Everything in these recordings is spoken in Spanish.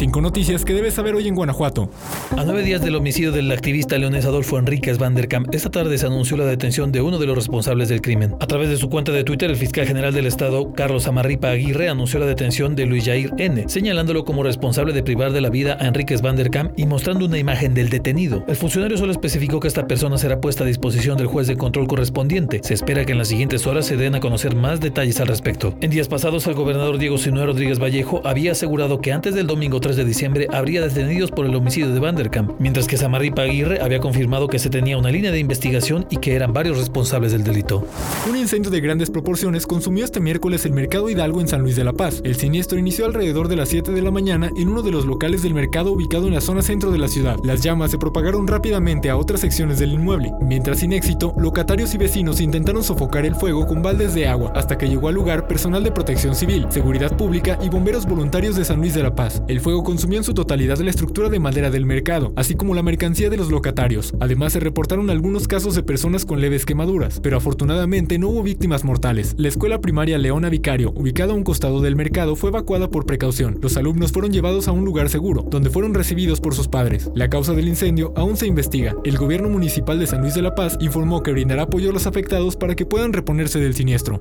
Cinco noticias que debes saber hoy en Guanajuato. A nueve días del homicidio del activista leonés Adolfo Enríquez Van der Kamp, esta tarde se anunció la detención de uno de los responsables del crimen. A través de su cuenta de Twitter, el fiscal general del estado, Carlos Amarripa Aguirre, anunció la detención de Luis Jair N., señalándolo como responsable de privar de la vida a Enríquez Van der Kamp y mostrando una imagen del detenido. El funcionario solo especificó que esta persona será puesta a disposición del juez de control correspondiente. Se espera que en las siguientes horas se den a conocer más detalles al respecto. En días pasados, el gobernador Diego Sinue Rodríguez Vallejo había asegurado que antes del domingo 3 de diciembre habría detenidos por el homicidio de Vanderkamp, mientras que Samarripa Aguirre había confirmado que se tenía una línea de investigación y que eran varios responsables del delito. Un incendio de grandes proporciones consumió este miércoles el mercado Hidalgo en San Luis de la Paz. El siniestro inició alrededor de las 7 de la mañana en uno de los locales del mercado ubicado en la zona centro de la ciudad. Las llamas se propagaron rápidamente a otras secciones del inmueble. Mientras sin éxito, locatarios y vecinos intentaron sofocar el fuego con baldes de agua hasta que llegó al lugar personal de protección civil, seguridad pública y bomberos voluntarios de San Luis de la Paz. El fuego consumió en su totalidad la estructura de madera del mercado, así como la mercancía de los locatarios. Además, se reportaron algunos casos de personas con leves quemaduras, pero afortunadamente no hubo víctimas mortales. La escuela primaria Leona Vicario, ubicada a un costado del mercado, fue evacuada por precaución. Los alumnos fueron llevados a un lugar seguro, donde fueron recibidos por sus padres. La causa del incendio aún se investiga. El gobierno municipal de San Luis de la Paz informó que brindará apoyo a los afectados para que puedan reponerse del siniestro.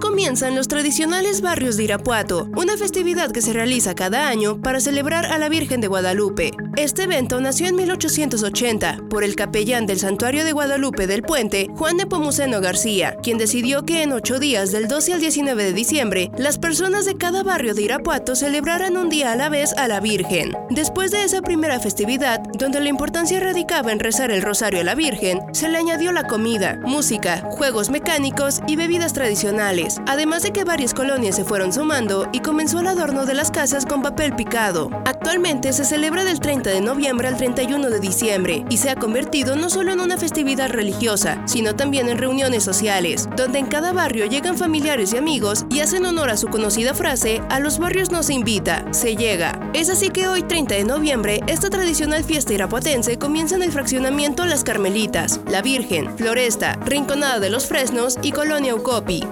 Comienzan los tradicionales barrios de Irapuato, una festividad que se realiza cada año para celebrar a la Virgen de Guadalupe. Este evento nació en 1880 por el capellán del Santuario de Guadalupe del Puente, Juan Nepomuceno García, quien decidió que en ocho días, del 12 al 19 de diciembre, las personas de cada barrio de Irapuato celebraran un día a la vez a la Virgen. Después de esa primera festividad, donde la importancia radicaba en rezar el rosario a la Virgen, se le añadió la comida, música, juegos mecánicos y bebidas tradicionales, además de que varias colonias se fueron sumando y comenzó el adorno de las casas con papel picado. Actualmente se celebra del 30 de noviembre al 31 de diciembre y se ha convertido no solo en una festividad religiosa, sino también en reuniones sociales, donde en cada barrio llegan familiares y amigos y hacen honor a su conocida frase, a los barrios no se invita, se llega. Es así que hoy 30 de noviembre, esta tradicional fiesta irapuatense comienza en el fraccionamiento Las Carmelitas, La Virgen, Floresta, Rinconada de los Fresnos y Colonia Ucopi.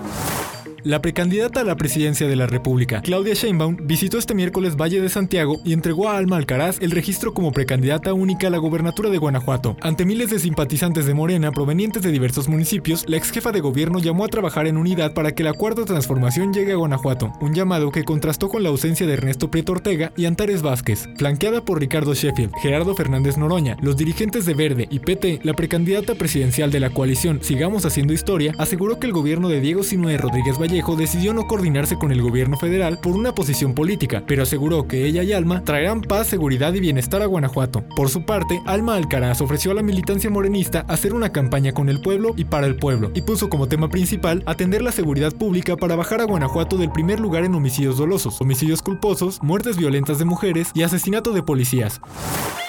La precandidata a la presidencia de la República, Claudia Sheinbaum, visitó este miércoles Valle de Santiago y entregó a Alma Alcaraz el registro como precandidata única a la gobernatura de Guanajuato. Ante miles de simpatizantes de Morena provenientes de diversos municipios, la ex jefa de gobierno llamó a trabajar en unidad para que la cuarta transformación llegue a Guanajuato, un llamado que contrastó con la ausencia de Ernesto Prieto Ortega y Antares Vázquez. Flanqueada por Ricardo Sheffield, Gerardo Fernández Noroña, los dirigentes de Verde y PT, la precandidata presidencial de la coalición Sigamos Haciendo Historia aseguró que el gobierno de Diego Sinue Rodríguez Valle decidió no coordinarse con el gobierno federal por una posición política, pero aseguró que ella y Alma traerán paz, seguridad y bienestar a Guanajuato. Por su parte, Alma Alcaraz ofreció a la militancia morenista hacer una campaña con el pueblo y para el pueblo, y puso como tema principal atender la seguridad pública para bajar a Guanajuato del primer lugar en homicidios dolosos, homicidios culposos, muertes violentas de mujeres y asesinato de policías.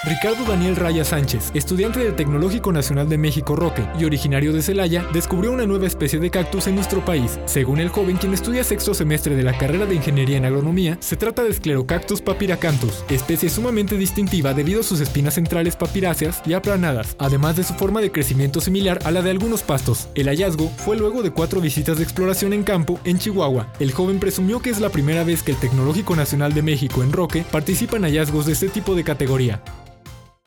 Ricardo Daniel Raya Sánchez, estudiante del Tecnológico Nacional de México Roque y originario de Celaya, descubrió una nueva especie de cactus en nuestro país. Según el joven quien estudia sexto semestre de la carrera de Ingeniería en Agronomía, se trata de Sclerocactus papiracanthus, especie sumamente distintiva debido a sus espinas centrales papiráceas y aplanadas, además de su forma de crecimiento similar a la de algunos pastos. El hallazgo fue luego de cuatro visitas de exploración en campo en Chihuahua. El joven presumió que es la primera vez que el Tecnológico Nacional de México en Roque participa en hallazgos de este tipo de categoría.